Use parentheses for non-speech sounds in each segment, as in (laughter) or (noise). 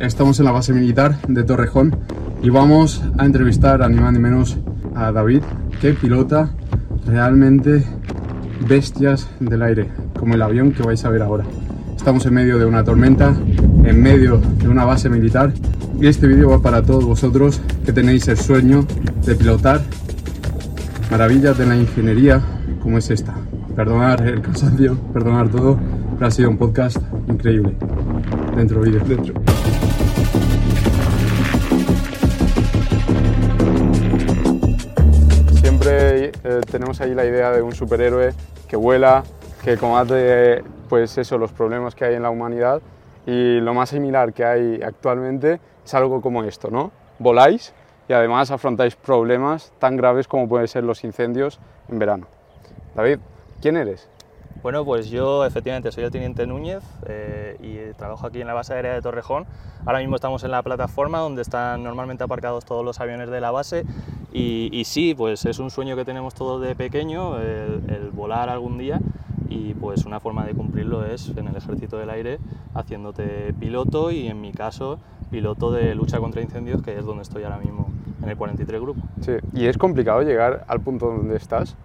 Estamos en la base militar de Torrejón y vamos a entrevistar a ni más ni menos a David, que pilota realmente bestias del aire, como el avión que vais a ver ahora. Estamos en medio de una tormenta, en medio de una base militar y este vídeo va para todos vosotros que tenéis el sueño de pilotar maravillas de la ingeniería como es esta. Perdonar el cansancio, perdonar todo, pero ha sido un podcast increíble. Dentro vídeo. Dentro. Eh, tenemos ahí la idea de un superhéroe que vuela, que combate pues eso, los problemas que hay en la humanidad y lo más similar que hay actualmente es algo como esto, ¿no? Voláis y además afrontáis problemas tan graves como pueden ser los incendios en verano. David, ¿quién eres? Bueno, pues yo efectivamente soy el teniente Núñez eh, y trabajo aquí en la base aérea de Torrejón. Ahora mismo estamos en la plataforma donde están normalmente aparcados todos los aviones de la base y, sí, pues es un sueño que tenemos todos de pequeño, el, volar algún día y pues una forma de cumplirlo es en el ejército del aire haciéndote piloto y en mi caso piloto de lucha contra incendios que es donde estoy ahora mismo en el 43 grupo. Sí, y es complicado llegar al punto donde estás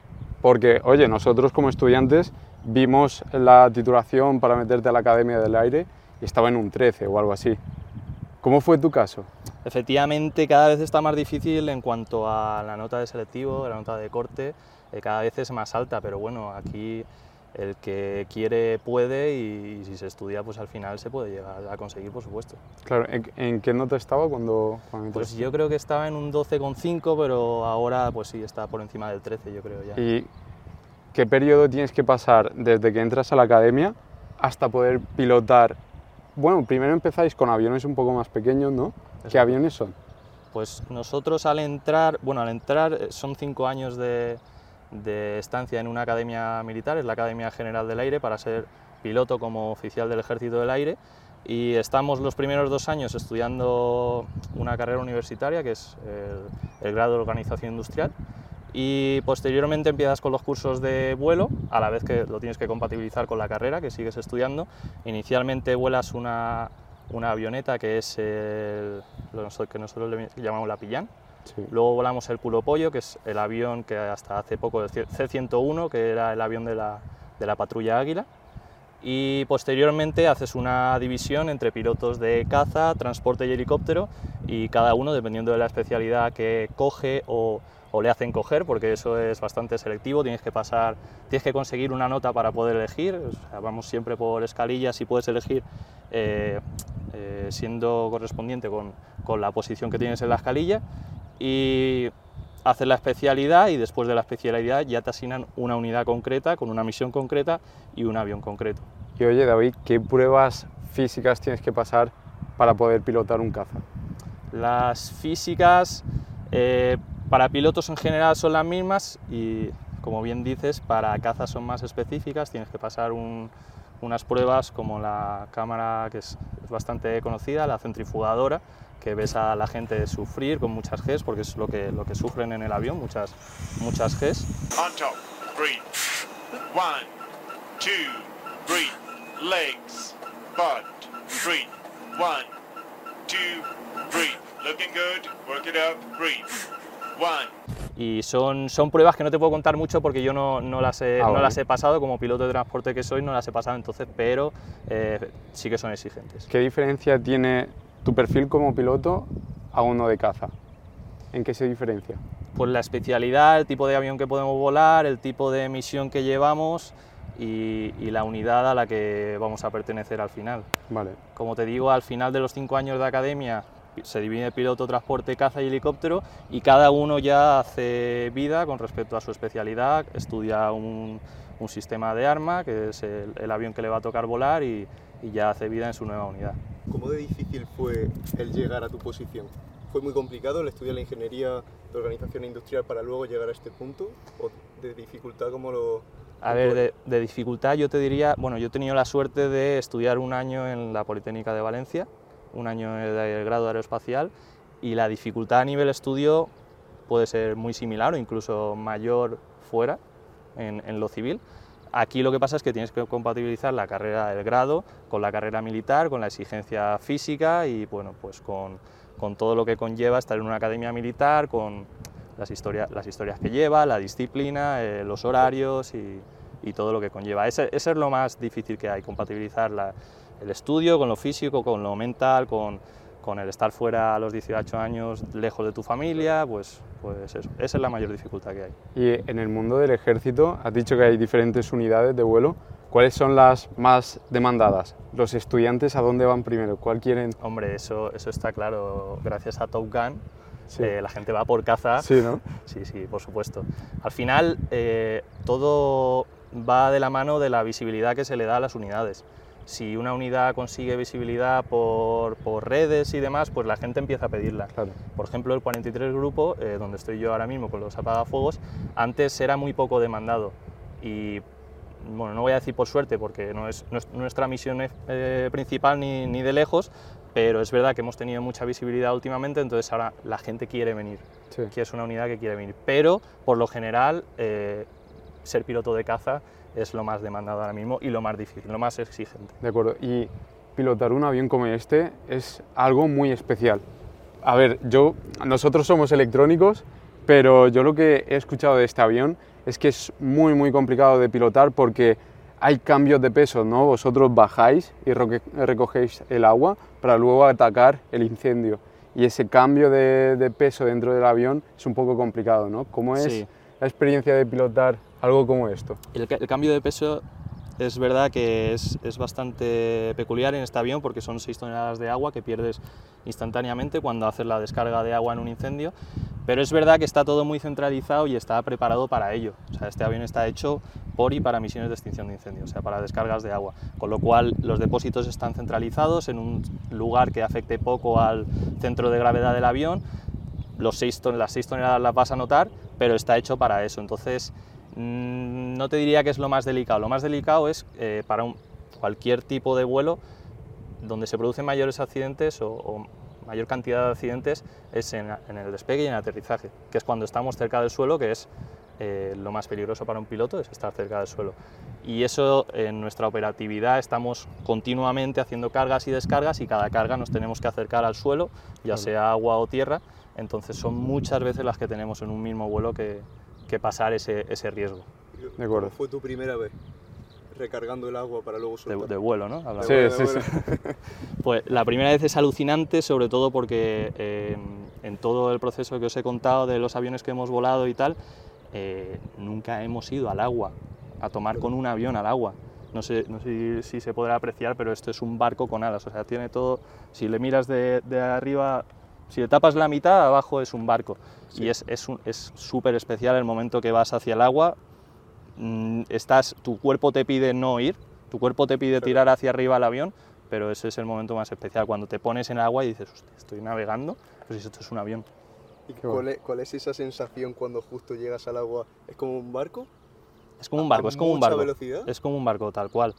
porque, oye, nosotros como estudiantes vimos la titulación para meterte a la Academia del Aire y estaba en un 13 o algo así. ¿Cómo fue tu caso? Efectivamente, cada vez está más difícil en cuanto a la nota de selectivo, la nota de corte, eh, cada vez es más alta, pero bueno, aquí el que quiere puede y, si se estudia, pues al final se puede llegar a conseguir, por supuesto. Claro, ¿en, qué nota estaba cuando, Pues yo creo que estaba en un 12,5, pero ahora pues sí, está por encima del 13, yo creo ya. ¿Y qué periodo tienes que pasar desde que entras a la academia hasta poder pilotar? Bueno, primero empezáis con aviones un poco más pequeños, ¿no? ¿Qué aviones son? Pues nosotros al entrar, bueno, al entrar eh, son cinco años de, de estancia en una academia militar, es la Academia General del Aire, para ser piloto como oficial del Ejército del Aire. Y estamos los primeros dos años estudiando una carrera universitaria, que es el, grado de Organización Industrial. Y posteriormente empiezas con los cursos de vuelo, a la vez que lo tienes que compatibilizar con la carrera que sigues estudiando. Inicialmente vuelas una, una avioneta que es el, lo que nosotros le llamamos la Pillán, Luego volamos el Pulo Pollo, que es el avión que hasta hace poco, el C-101, que era el avión de la, de la patrulla Águila. Y posteriormente haces una división entre pilotos de caza, transporte y helicóptero, y cada uno, dependiendo de la especialidad que coge o, o le hacen coger, porque eso es bastante selectivo, tienes que pasar, tienes que conseguir una nota para poder elegir, vamos siempre por escalillas y puedes elegir eh, eh, siendo correspondiente con, con, la posición que tienes en la escalilla y haces la especialidad y después de la especialidad ya te asignan una unidad concreta con una misión concreta y un avión concreto. Y oye David, ¿qué pruebas físicas tienes que pasar para poder pilotar un caza? Las físicas eh, para pilotos en general son las mismas y como bien dices, para cazas son más específicas, tienes que pasar unas pruebas como la cámara que es bastante conocida, la centrifugadora, que ves a la gente sufrir con muchas Gs, porque es lo que, lo que sufren en el avión, muchas, muchas Gs. On top, breathe. One, two, breathe. Legs, butt, breathe. One, two, breathe. Looking good, work it up, breathe. Y son, son pruebas que no te puedo contar mucho porque yo no, no las, he, ah, no las he pasado, como piloto de transporte que soy, no las he pasado entonces, pero eh, sí que son exigentes. ¿Qué diferencia tiene tu perfil como piloto a uno de caza? ¿En qué se diferencia? Pues la especialidad, el tipo de avión que podemos volar, el tipo de misión que llevamos y, la unidad a la que vamos a pertenecer al final. Vale. Como te digo, al final de los cinco años de academia se divide piloto, transporte, caza y helicóptero y cada uno ya hace vida con respecto a su especialidad, estudia un, sistema de arma, que es el, avión que le va a tocar volar y ya hace vida en su nueva unidad. ¿Cómo de difícil fue el llegar a tu posición? ¿Fue muy complicado el estudiar la ingeniería de organización industrial para luego llegar a este punto? ¿O de dificultad como lo...? A ver, de, dificultad yo te diría, bueno, yo he tenido la suerte de estudiar un año en la Politécnica de Valencia, un año el grado aeroespacial, y la dificultad a nivel estudio puede ser muy similar o incluso mayor fuera, en, lo civil. Aquí lo que pasa es que tienes que compatibilizar la carrera del grado con la carrera militar, con la exigencia física y bueno, pues con, con todo lo que conlleva estar en una academia militar, con las, historias las historias que lleva, la disciplina, eh, los horarios y, y, todo lo que conlleva. Ese, es lo más difícil que hay, compatibilizar la, el estudio con lo físico, con lo mental, con, con el estar fuera a los 18 años, lejos de tu familia, pues, pues eso, esa es la mayor dificultad que hay. Y en el mundo del ejército, has dicho que hay diferentes unidades de vuelo. ¿Cuáles son las más demandadas? ¿Los estudiantes a dónde van primero? ¿Cuál quieren? Hombre, eso, eso está claro. Gracias a Top Gun, sí. eh, la gente va por caza. Sí, ¿no? (laughs) Sí, sí, por supuesto. Al final, eh, todo va de la mano de la visibilidad que se le da a las unidades si una unidad consigue visibilidad por, por, redes y demás, pues la gente empieza a pedirla. Claro. Por ejemplo, el 43 Grupo, eh, donde estoy yo ahora mismo con los apagafuegos, antes era muy poco demandado y bueno, no voy a decir por suerte porque no es, no es nuestra misión eh, principal ni, ni, de lejos, pero es verdad que hemos tenido mucha visibilidad últimamente, entonces ahora la gente quiere venir, sí. que es una unidad que quiere venir, pero por lo general eh, ser piloto de caza es lo más demandado ahora mismo y lo más difícil, lo más exigente. De acuerdo, y pilotar un avión como este es algo muy especial. A ver, yo, nosotros somos electrónicos, pero yo lo que he escuchado de este avión es que es muy, muy complicado de pilotar porque hay cambios de peso, ¿no? Vosotros bajáis y recogéis el agua para luego atacar el incendio. Y ese cambio de, de peso dentro del avión es un poco complicado, ¿no? ¿Cómo es Sí. La experiencia de pilotar algo como esto? El, el, cambio de peso es verdad que es, es, bastante peculiar en este avión porque son 6 toneladas de agua que pierdes instantáneamente cuando haces la descarga de agua en un incendio, pero es verdad que está todo muy centralizado y está preparado para ello. O sea, este avión está hecho por y para misiones de extinción de incendios, o sea, para descargas de agua, con lo cual los depósitos están centralizados en un lugar que afecte poco al centro de gravedad del avión. Los 6 ton las 6 toneladas las vas a notar, pero está hecho para eso. Entonces, mmm, no te diría que es lo más delicado. Lo más delicado es eh, para un, cualquier tipo de vuelo donde se producen mayores accidentes o, o mayor cantidad de accidentes es en, en, el despegue y en el aterrizaje, que es cuando estamos cerca del suelo, que es eh, lo más peligroso para un piloto, es estar cerca del suelo. Y eso en nuestra operatividad estamos continuamente haciendo cargas y descargas y cada carga nos tenemos que acercar al suelo, ya sea agua o tierra, entonces son muchas veces las que tenemos en un mismo vuelo que, que pasar ese, ese riesgo. De acuerdo. ¿Cómo fue tu primera vez? recargando el agua para luego soltar. De, de vuelo, ¿no? Sí, sí, sí. (laughs) Pues la primera vez es alucinante, sobre todo porque eh, en todo el proceso que os he contado de los aviones que hemos volado y tal, eh, nunca hemos ido al agua, a tomar con un avión al agua. No sé, no sé si se podrá apreciar, pero esto es un barco con alas, o sea, tiene todo, si le miras de, de arriba, si le tapas la mitad, abajo es un barco. Sí. Y es súper es, es especial el momento que vas hacia el agua, mm, estás, tu cuerpo te pide no ir, tu cuerpo te pide tirar hacia arriba el avión, pero ese es el momento más especial, cuando te pones en el agua y dices, estoy navegando, pues esto es un avión. ¿Y cuál es, cuál es, esa sensación cuando justo llegas al agua? ¿Es como un barco? Es como un barco, es como un barco. velocidad? Es como un barco, tal cual.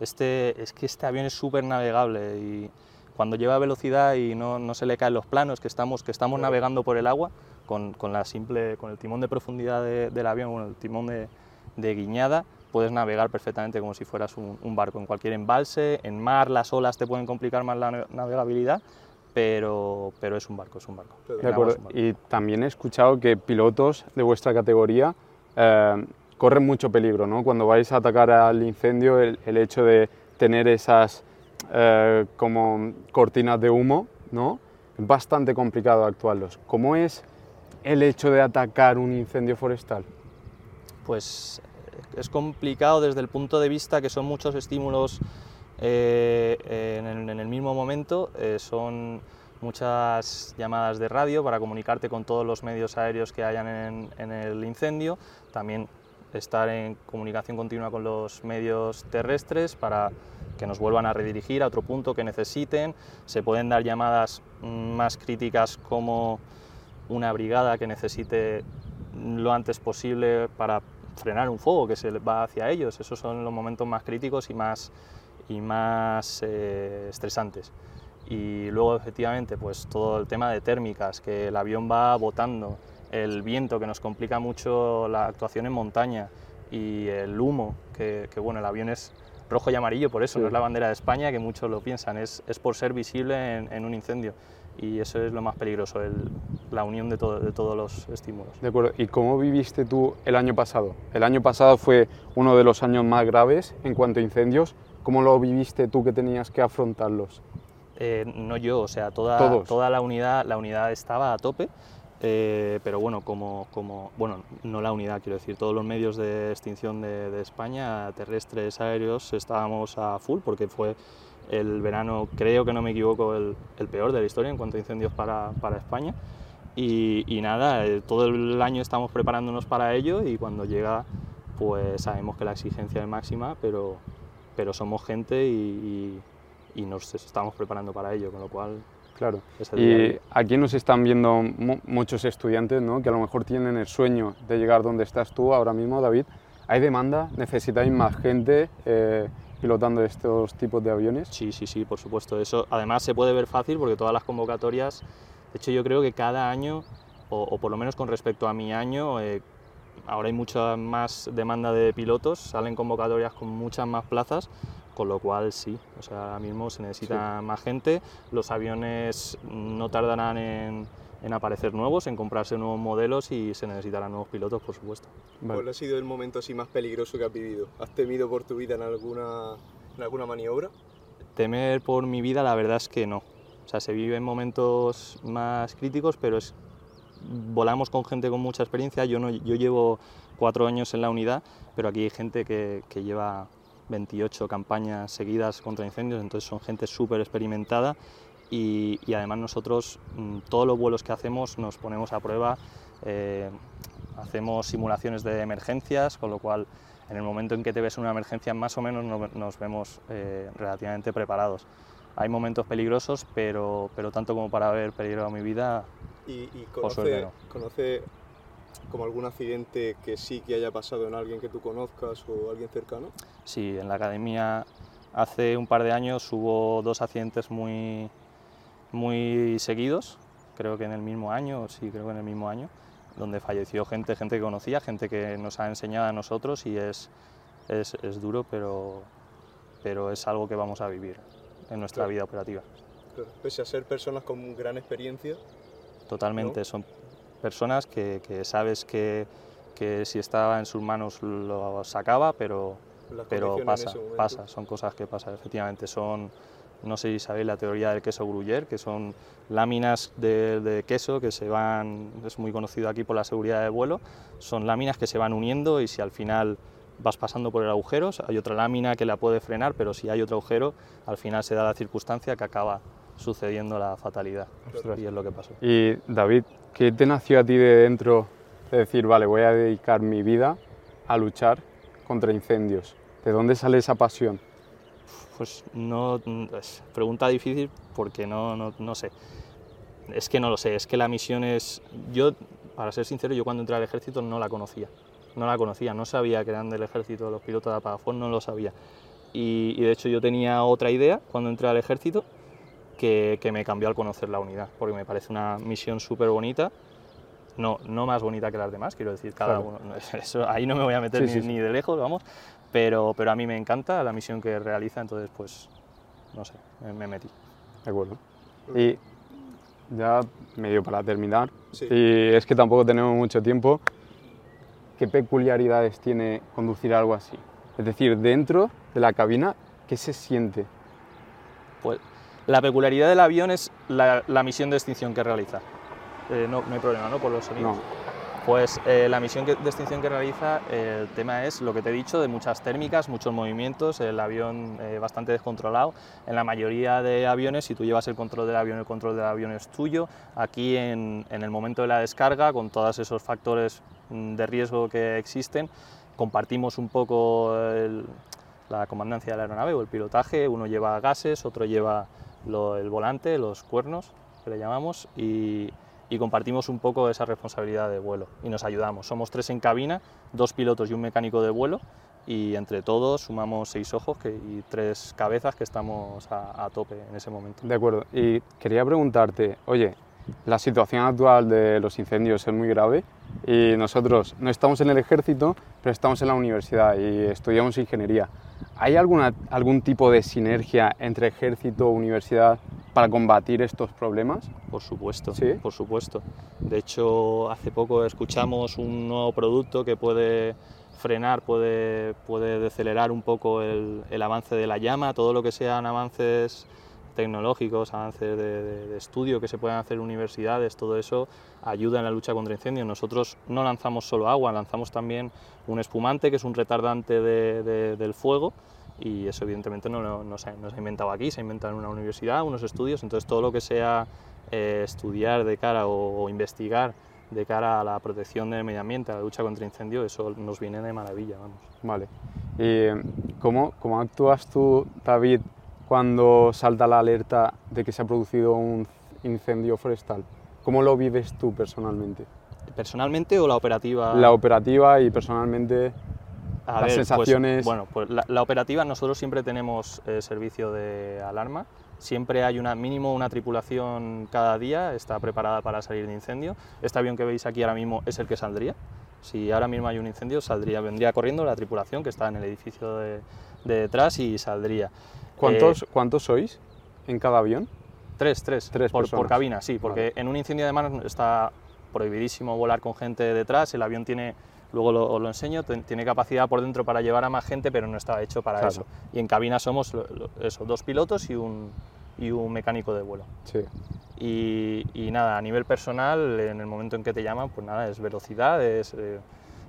Este, es que este avión es súper navegable y cuando lleva velocidad y no, no, se le caen los planos, que estamos, que estamos navegando por el agua, con, con, la simple, con el timón de profundidad de, del avión, con el timón de, de, guiñada, puedes navegar perfectamente como si fueras un, un, barco. En cualquier embalse, en mar, las olas te pueden complicar más la navegabilidad, pero, pero es un barco, es un barco. De acuerdo. Un barco. Y también he escuchado que pilotos de vuestra categoría eh, corren mucho peligro, ¿no? Cuando vais a atacar al incendio, el, el hecho de tener esas eh, como cortinas de humo, ¿no? Bastante complicado actuarlos. ¿Cómo es el hecho de atacar un incendio forestal? Pues es complicado desde el punto de vista que son muchos estímulos eh, en, el, mismo momento, eh, son muchas llamadas de radio para comunicarte con todos los medios aéreos que hayan en, en el incendio, también estar en comunicación continua con los medios terrestres para que nos vuelvan a redirigir a otro punto que necesiten. Se pueden dar llamadas más críticas como una brigada que necesite lo antes posible para frenar un fuego que se va hacia ellos. Esos son los momentos más críticos y más, y más eh, estresantes. Y luego, efectivamente, pues todo el tema de térmicas, que el avión va botando, el viento que nos complica mucho la actuación en montaña, y el humo, que, que, bueno, el avión es rojo y amarillo, por eso, no es la bandera de España, que muchos lo piensan, es, es por ser visible en, en, un incendio. Y eso es lo más peligroso, el, la unión de, todo, de todos los estímulos. De acuerdo. ¿Y cómo viviste tú el año pasado? El año pasado fue uno de los años más graves en cuanto a incendios. ¿Cómo lo viviste tú que tenías que afrontarlos? Eh, no yo, o sea, toda, toda la, unidad, la unidad estaba a tope. Eh, pero bueno, como, como, bueno, no la unidad, quiero decir, todos los medios de extinción de, de, España, terrestres, aéreos, estábamos a full porque fue el verano, creo que no me equivoco, el, el peor de la historia en cuanto a incendios para, para España. Y, y, nada, eh, todo el año estamos preparándonos para ello y cuando llega, pues sabemos que la exigencia es máxima, pero, pero somos gente y, y, y nos estamos preparando para ello, con lo cual Claro. Y aquí nos están viendo muchos estudiantes ¿no? que a lo mejor tienen el sueño de llegar donde estás tú ahora mismo, David. ¿Hay demanda? ¿Necesitáis más gente eh, pilotando estos tipos de aviones? Sí, sí, sí, por supuesto. Eso además se puede ver fácil porque todas las convocatorias, de hecho yo creo que cada año, o, o por lo menos con respecto a mi año, eh, ahora hay mucha más demanda de pilotos, salen convocatorias con muchas más plazas con lo cual sí, o sea, ahora mismo se necesita sí. más gente, los aviones no tardarán en, en, aparecer nuevos, en comprarse nuevos modelos y se necesitarán nuevos pilotos, por supuesto. Vale. ¿Cuál ha sido el momento así más peligroso que has vivido? ¿Has temido por tu vida en alguna, en alguna maniobra? Temer por mi vida la verdad es que no. O sea, se vive en momentos más críticos, pero es, volamos con gente con mucha experiencia. Yo, no, yo llevo cuatro años en la unidad, pero aquí hay gente que, que lleva 28 campañas seguidas contra incendios, entonces son gente súper experimentada y, y, además nosotros mm, todos los vuelos que hacemos nos ponemos a prueba, eh, hacemos simulaciones de emergencias, con lo cual en el momento en que te ves una emergencia más o menos nos, nos vemos eh, relativamente preparados. Hay momentos peligrosos, pero, pero tanto como para haber peligrado mi vida, ¿Y, y conoce, no. conoce como algún accidente que sí que haya pasado en alguien que tú conozcas o alguien cercano? Sí, en la academia hace un par de años hubo dos accidentes muy, muy seguidos, creo que en el mismo año, sí, creo que en el mismo año, donde falleció gente, gente que conocía, gente que nos ha enseñado a nosotros y es, es, es duro, pero, pero es algo que vamos a vivir en nuestra claro. vida operativa. Claro. Pese a ser personas con gran experiencia. Totalmente, ¿no? son personas que, que sabes que, que, si estaba en sus manos lo sacaba, pero, pero pasa, pasa, son cosas que pasan, efectivamente, son, no sé si sabéis la teoría del queso gruyer, que son láminas de, de, queso que se van, es muy conocido aquí por la seguridad de vuelo, son láminas que se van uniendo y si al final vas pasando por el agujero, hay otra lámina que la puede frenar, pero si hay otro agujero, al final se da la circunstancia que acaba sucediendo la fatalidad. Ostras. Y es lo que pasó. Y David, ¿qué te nació a ti de dentro de decir, vale, voy a dedicar mi vida a luchar contra incendios? ¿De dónde sale esa pasión? Pues no, es pregunta difícil porque no, no, no sé. Es que no lo sé, es que la misión es... Yo, para ser sincero, yo cuando entré al ejército no la conocía. No la conocía, no sabía que eran del ejército los pilotos de apagafón, no lo sabía. Y, y de hecho yo tenía otra idea cuando entré al ejército, que, que, me cambió al conocer la unidad, porque me parece una misión súper bonita, no, no más bonita que las demás, quiero decir, cada claro. uno, (laughs) eso, ahí no me voy a meter sí, ni, sí. ni, de lejos, vamos, pero, pero a mí me encanta la misión que realiza, entonces pues, no sé, me, me metí. De acuerdo. Y ya medio para terminar, sí. y es que tampoco tenemos mucho tiempo, ¿qué peculiaridades tiene conducir algo así? Es decir, dentro de la cabina, ¿qué se siente? Pues la peculiaridad del avión es la, la misión de extinción que realiza. Eh, no, no, hay problema, ¿no? Por los sonidos. No. Pues eh, la misión que, de extinción que realiza, eh, el tema es lo que te he dicho, de muchas térmicas, muchos movimientos, el avión eh, bastante descontrolado. En la mayoría de aviones, si tú llevas el control del avión, el control del avión es tuyo. Aquí, en, en el momento de la descarga, con todos esos factores mm, de riesgo que existen, compartimos un poco el, la comandancia de la aeronave o el pilotaje. Uno lleva gases, otro lleva lo, el volante, los cuernos, que le llamamos, y, y, compartimos un poco esa responsabilidad de vuelo y nos ayudamos. Somos tres en cabina, dos pilotos y un mecánico de vuelo, y entre todos sumamos seis ojos que, y tres cabezas que estamos a, a, tope en ese momento. De acuerdo, y quería preguntarte, oye, la situación actual de los incendios es muy grave y nosotros no estamos en el ejército, pero estamos en la universidad y estudiamos ingeniería. ¿Hay alguna, algún tipo de sinergia entre ejército y universidad para combatir estos problemas? Por supuesto, ¿Sí? por supuesto. De hecho, hace poco escuchamos un nuevo producto que puede frenar, puede, puede decelerar un poco el, el avance de la llama, todo lo que sean avances tecnológicos, avances de, de- de estudio que se puedan hacer en universidades, todo eso ayuda en la lucha contra incendios. Nosotros no lanzamos solo agua, lanzamos también un espumante, que es un retardante de- de- del fuego, y eso evidentemente no, lo- no se, no se ha inventado aquí, se ha inventado en una universidad, unos estudios, entonces todo lo que sea eh, estudiar de cara o, o investigar de cara a la protección del medio ambiente, a la lucha contra incendios, eso nos viene de maravilla, vamos. Vale. ¿Y cómo, cómo actúas tú, David, cuando salta la alerta de que se ha producido un incendio forestal? ¿Cómo lo vives tú personalmente? ¿Personalmente o la operativa? La operativa y personalmente A las pues, sensaciones- bueno, pues la, la operativa nosotros siempre tenemos eh, servicio de alarma, siempre hay una mínimo una tripulación cada día, está preparada para salir de incendio. Este avión que veis aquí ahora mismo es el que saldría. Si ahora mismo hay un incendio, saldría, vendría corriendo la tripulación que está en el edificio de, de detrás y saldría. ¿cuántos, Eh, ¿cuántos sois en cada avión? Tres, tres, Tres por, por cabina, sí, porque en un incendio de mar está prohibidísimo volar con gente detrás, el avión tiene, luego lo, os lo enseño, tiene capacidad por dentro para llevar a más gente, pero no está hecho para Claro. eso. Y en cabina somos lo- lo- eso, dos pilotos y un, y un mecánico de vuelo. Sí. Y, y nada, a nivel personal, en el momento en que te llaman, pues nada, es velocidad, es eh,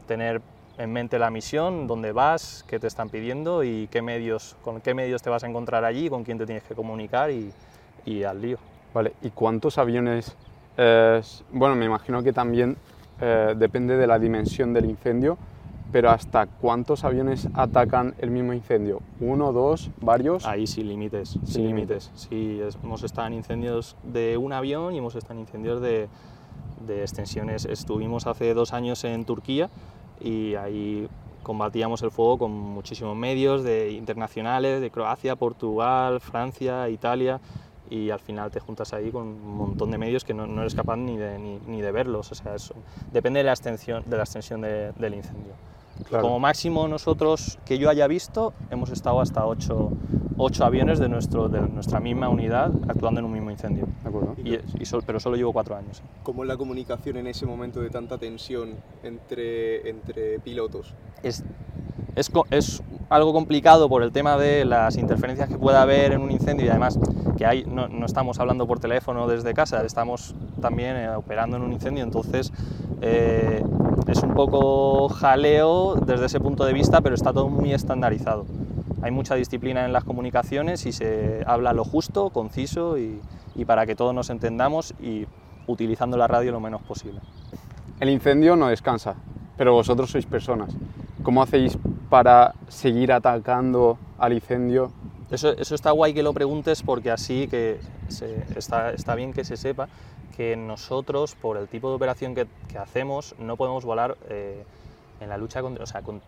tener en mente la misión, dónde vas, qué te están pidiendo y qué medios, con qué medios te vas a encontrar allí, con quién te tienes que comunicar y, y al lío. Vale. ¿Y cuántos aviones? eh, bueno, me imagino que también eh, depende de la dimensión del incendio, pero ¿hasta cuántos aviones atacan el mismo incendio? ¿Uno, dos, varios? Ahí sin límites, sin límites. Sí, es- hemos estado en incendios de un avión y hemos estado en incendios de, de extensiones. Estuvimos hace dos años en Turquía y ahí combatíamos el fuego con muchísimos medios de internacionales, de Croacia, Portugal, Francia, Italia y al final te juntas ahí con un montón de medios que no, no eres capaz ni de, ni, ni de verlos. O sea, eso depende de la extensión, de la extensión de- del incendio. Claro. Como máximo nosotros, que yo haya visto, hemos estado hasta ocho, ocho aviones de, nuestro, de nuestra misma unidad actuando en un mismo incendio. ¿De acuerdo? Y, y sol- pero solo llevo cuatro años. ¿Cómo es la comunicación en ese momento de tanta tensión entre, entre pilotos? Es, es, es algo complicado por el tema de las interferencias que pueda haber en un incendio y además que hay, no, no estamos hablando por teléfono desde casa, estamos también eh, operando en un incendio, entonces eh, es un poco jaleo desde ese punto de vista, pero está todo muy estandarizado. Hay mucha disciplina en las comunicaciones y se habla lo justo, conciso y, y para que todos nos entendamos y utilizando la radio lo menos posible. El incendio no descansa, pero vosotros sois personas. ¿Cómo hacéis para seguir atacando al incendio? Eso, eso está guay que lo preguntes porque así que se- está, está bien que se sepa que nosotros, por el tipo de operación que, que hacemos, no podemos volar eh, en la lucha contra, o sea, con-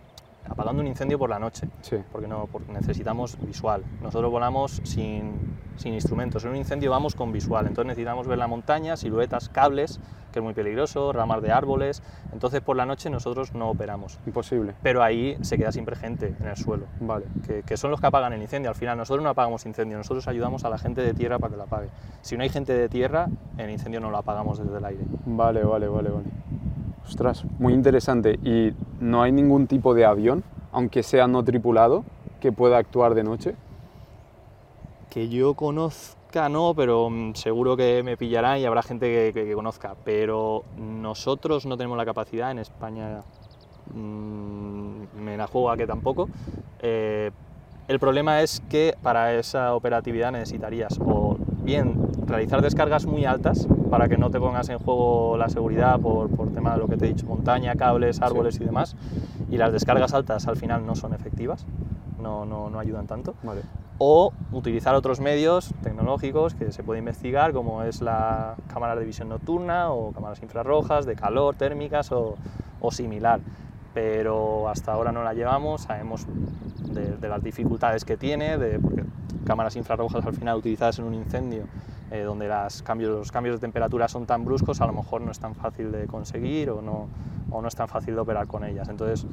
apagando un incendio por la noche, Sí. porque, no, porque necesitamos visual. Nosotros volamos sin, sin instrumentos. En un incendio vamos con visual, entonces necesitamos ver la montaña, siluetas, cables, que es muy peligroso, ramas de árboles. Entonces por la noche nosotros no operamos. Imposible. Pero ahí se queda siempre gente en el suelo Vale. que, que son los que apagan el incendio. Al final, nosotros no apagamos incendio, nosotros ayudamos a la gente de tierra para que lo apague. Si no hay gente de tierra, el incendio no lo apagamos desde el aire. Vale, vale, vale, vale. Ostras, muy interesante. ¿Y no hay ningún tipo de avión, aunque sea no tripulado, que pueda actuar de noche? Que yo conozca, no, pero mm, seguro que me pillarán y habrá gente que conozca. Pero nosotros no tenemos la capacidad, en España mm, me la juego a que tampoco. Eh, el problema es que para esa operatividad necesitarías o bien realizar descargas muy altas para que no te pongas en juego la seguridad por, por tema de lo que te he dicho, montaña, cables, árboles y demás, y las descargas altas al final no son efectivas, no, no, no ayudan tanto Vale. o utilizar otros medios tecnológicos que se puede investigar, como es la cámara de visión nocturna o cámaras infrarrojas, de calor, térmicas o, o similar. Pero hasta ahora no la llevamos, sabemos de, de las dificultades que tiene, de, porque cámaras infrarrojas al final utilizadas en un incendio eh, donde las cambios, los cambios de temperatura son tan bruscos, a lo mejor no es tan fácil de conseguir o no, o no es tan fácil de operar con ellas. Entonces,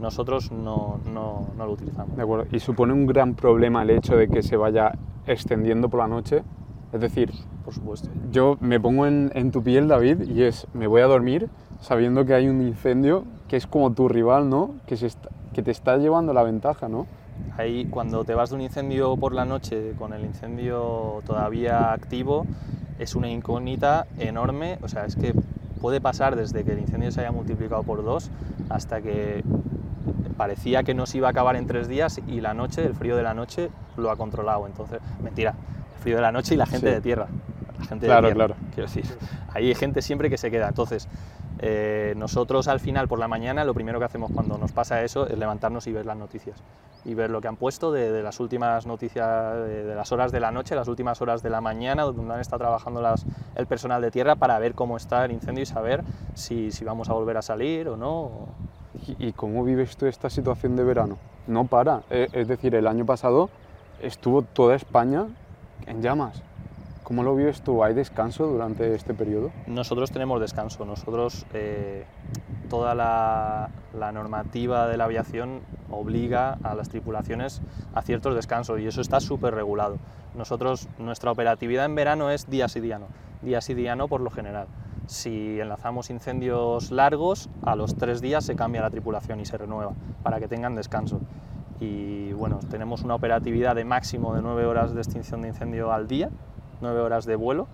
nosotros no, no, no lo utilizamos. De acuerdo. ¿Y supone un gran problema el hecho de que se vaya extendiendo por la noche? Es decir, Por supuesto. yo me pongo en, en tu piel, David, y es, me voy a dormir sabiendo que hay un incendio que es como tu rival, ¿no? Que, se está- que te está llevando la ventaja, ¿no? Ahí, cuando te vas de un incendio por la noche con el incendio todavía activo, es una incógnita enorme. O sea, es que puede pasar desde que el incendio se haya multiplicado por dos hasta que parecía que no se iba a acabar en tres días y la noche, el frío de la noche, lo ha controlado. Entonces, mentira, el frío de la noche y la gente Sí. de tierra. La gente Claro, de tierra, claro. Quiero decir, ahí hay gente siempre que se queda. Entonces, eh, nosotros al final por la mañana lo primero que hacemos cuando nos pasa eso es levantarnos y ver las noticias y ver lo que han puesto de, de las últimas noticias de, de las horas de la noche, las últimas horas de la mañana, donde han estado trabajando las- el personal de tierra para ver cómo está el incendio y saber si, si vamos a volver a salir o no. ¿Y, y cómo vives tú esta situación de verano? No para. Eh, es decir, el año pasado estuvo toda España en llamas. ¿Cómo lo vives tú? ¿Hay descanso durante este periodo? Nosotros tenemos descanso, nosotros eh, toda la, la normativa de la aviación obliga a las tripulaciones a ciertos descansos y eso está súper regulado. Nosotros, nuestra operatividad en verano es día sí día no, día sí día no por lo general. Si enlazamos incendios largos, a los tres días se cambia la tripulación y se renueva para que tengan descanso. Y bueno, tenemos una operatividad de máximo de nueve horas de extinción de incendio al día, nueve horas de vuelo,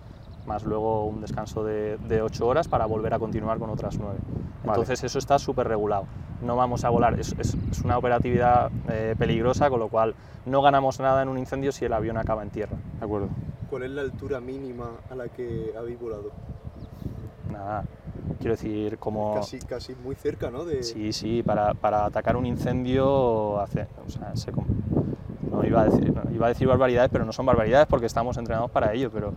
más luego un descanso de, de 8 horas para volver a continuar con otras 9. Entonces eso está súper regulado. No vamos a volar, es, es- es una operatividad eh, peligrosa, con lo cual no ganamos nada en un incendio si el avión acaba en tierra. De acuerdo. ¿Cuál es la altura mínima a la que habéis volado? Nada, quiero decir, como... Casi, casi muy cerca, ¿no? De... Sí, sí, para, para atacar un incendio, hace, o sea, se no iba a, decir, no, iba a decir barbaridades, pero no son barbaridades porque estamos entrenados para ello, pero,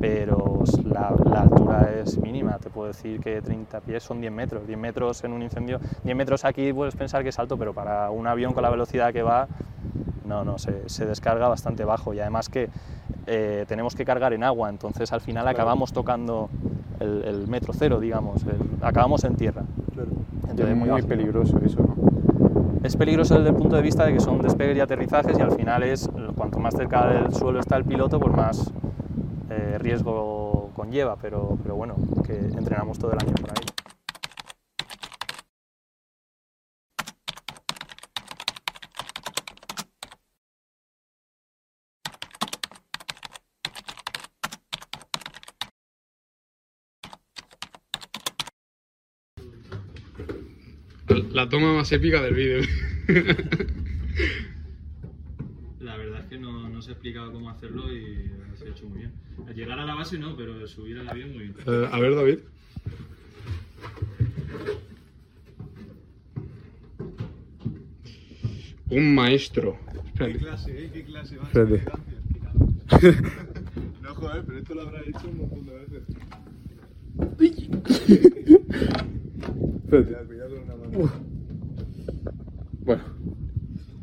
pero la, la altura es mínima, te puedo decir que 30 pies son 10 metros, 10 metros en un incendio, 10 metros aquí puedes pensar que es alto, pero para un avión con la velocidad que va, no, no, se, se descarga bastante bajo y además que eh, tenemos que cargar en agua, entonces al final Claro. acabamos tocando el, el metro cero, digamos, el- acabamos en tierra. Claro. Entonces, es muy bajo. peligroso eso, ¿no? Es peligroso desde el punto de vista de que son despegues y aterrizajes y al final es cuanto más cerca del suelo está el piloto, pues más eh, riesgo conlleva, pero, pero bueno, que entrenamos todo el año por ahí. La toma más épica del vídeo. La verdad es que no, no se ha explicado cómo hacerlo y se ha hecho muy bien. Llegar a la base no, pero subir al avión muy bien. Eh, a ver, David. Un maestro. Espérate. clase, eh? ¿Qué clase? va? Espérate. (laughs) No, joder, pero esto lo habrá hecho un montón de veces. (laughs) Espérate. Ooh.